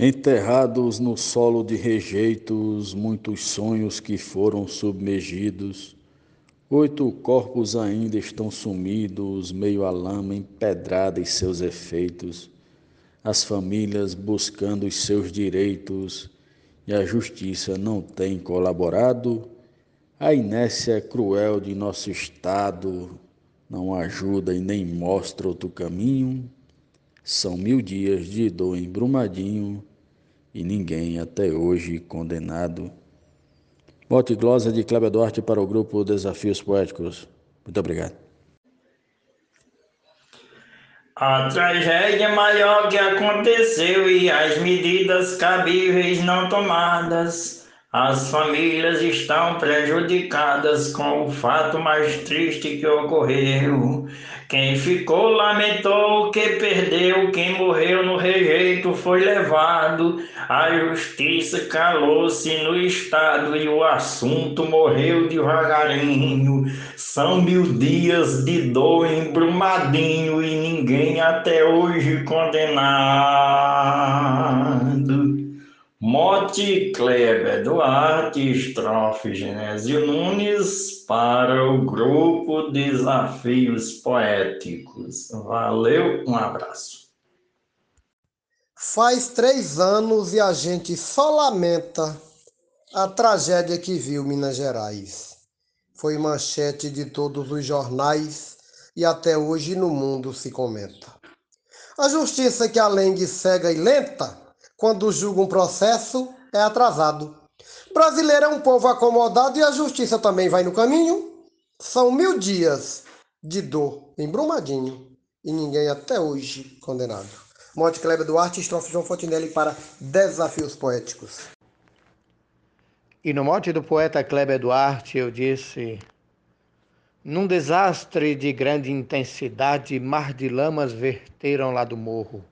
Enterrados no solo de rejeitos, muitos sonhos que foram submergidos, oito corpos ainda estão sumidos, meio à lama empedrada e seus efeitos, as famílias buscando os seus direitos e a justiça não tem colaborado, a inércia cruel de nosso Estado não ajuda e nem mostra outro caminho. São mil dias de dor em Brumadinho e ninguém até hoje condenado. Mote glosa de Cléber Duarte para o grupo Desafios Poéticos. Muito obrigado. A tragédia maior que aconteceu e as medidas cabíveis não tomadas as famílias estão prejudicadas com o fato mais triste que ocorreu. Quem ficou lamentou que perdeu, quem morreu no rejeito foi levado. A justiça calou-se no estado e o assunto morreu devagarinho. São mil dias de dor em Brumadinho e ninguém até hoje condenado. Mote Kleber Duarte, estrofe Genésio Nunes, para o grupo Desafios Poéticos. Valeu, um abraço. Faz três anos e a gente só lamenta a tragédia que viu Minas Gerais. Foi manchete de todos os jornais e até hoje no mundo se comenta. A justiça que além de cega e lenta, quando julga um processo, é atrasado. Brasileiro é um povo acomodado e a justiça também vai no caminho. São mil dias de dor em Brumadinho e ninguém até hoje condenado. Monte Kleber Duarte, estrofe João Fontinelli para Desafios Poéticos. E no mote do poeta Kleber Duarte eu disse: Num desastre de grande intensidade, mar de lamas verteram lá do morro.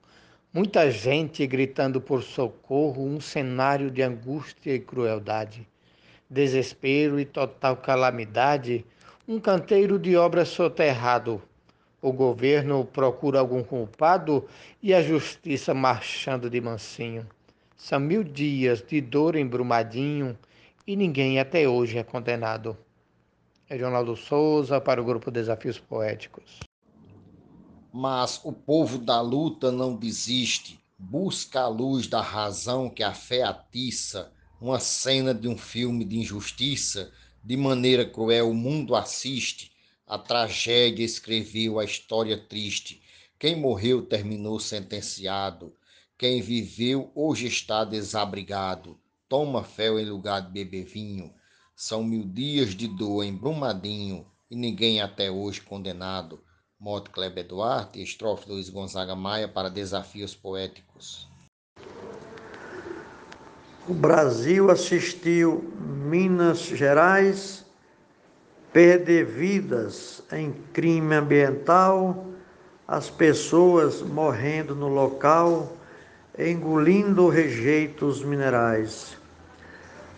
Muita gente gritando por socorro, um cenário de angústia e crueldade, desespero e total calamidade, um canteiro de obra soterrado. O governo procura algum culpado e a justiça marchando de mansinho. São mil dias de dor em Brumadinho e ninguém até hoje é condenado. É Ronaldo Souza para o grupo Desafios Poéticos mas o povo da luta não desiste, busca a luz da razão que a fé atiça, uma cena de um filme de injustiça, de maneira cruel o mundo assiste, a tragédia escreveu a história triste, quem morreu terminou sentenciado, quem viveu hoje está desabrigado, toma fel em lugar de beber vinho, são mil dias de dor em Brumadinho, e ninguém até hoje condenado, Mote Kleber Duarte, estrofe Luiz Gonzaga Maia para Desafios Poéticos. O Brasil assistiu Minas Gerais perder vidas em crime ambiental, as pessoas morrendo no local, engolindo rejeitos minerais,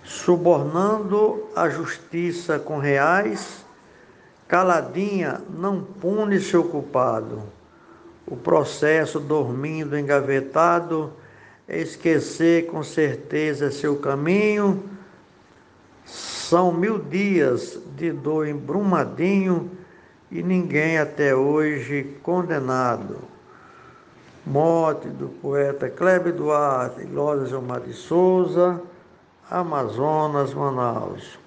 subornando a justiça com reais Caladinha não pune seu culpado. O processo dormindo engavetado, esquecer com certeza seu caminho. São mil dias de dor em Brumadinho e ninguém até hoje condenado. Morte do poeta Kleber Duarte, Glória Gilmar de Souza, Amazonas, Manaus.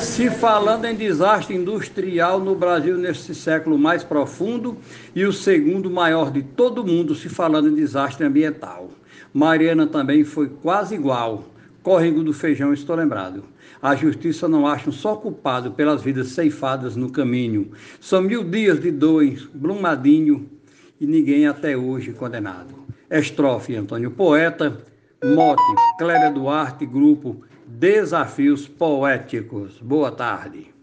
Se falando em desastre industrial no Brasil nesse século mais profundo e o segundo maior de todo mundo, se falando em desastre ambiental. Mariana também foi quase igual. Córrego do Feijão, estou lembrado. A justiça não acha um só culpado pelas vidas ceifadas no caminho. São mil dias de dor em Brumadinho e ninguém até hoje condenado. Estrofe Antônio Poeta, Mote, Cléber Duarte, Grupo Desafios Poéticos. Boa tarde.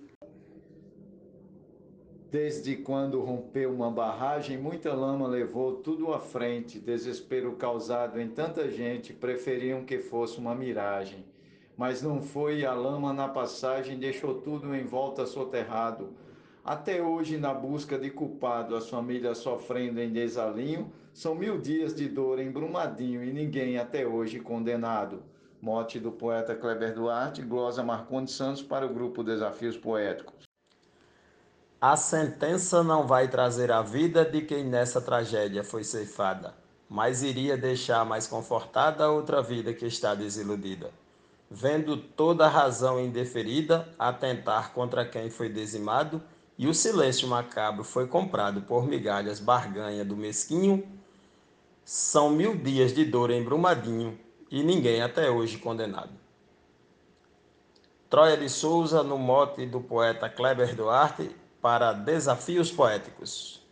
Desde quando rompeu uma barragem, muita lama levou tudo à frente. Desespero causado em tanta gente, preferiam que fosse uma miragem. Mas não foi a lama na passagem, deixou tudo em volta soterrado. Até hoje, na busca de culpado, as famílias sofrendo em desalinho, são mil dias de dor em Brumadinho e ninguém até hoje condenado. Mote do poeta Kleber Duarte, glosa Marcondes Santos para o grupo Desafios Poéticos. A sentença não vai trazer a vida de quem nessa tragédia foi ceifada, mas iria deixar mais confortada outra vida que está desiludida. Vendo toda a razão indeferida atentar contra quem foi dizimado, e o silêncio macabro foi comprado por migalhas barganha do mesquinho. São mil dias de dor em Brumadinho e ninguém até hoje condenado. Troia de Souza, no mote do poeta Kleber Duarte, para Desafios Poéticos.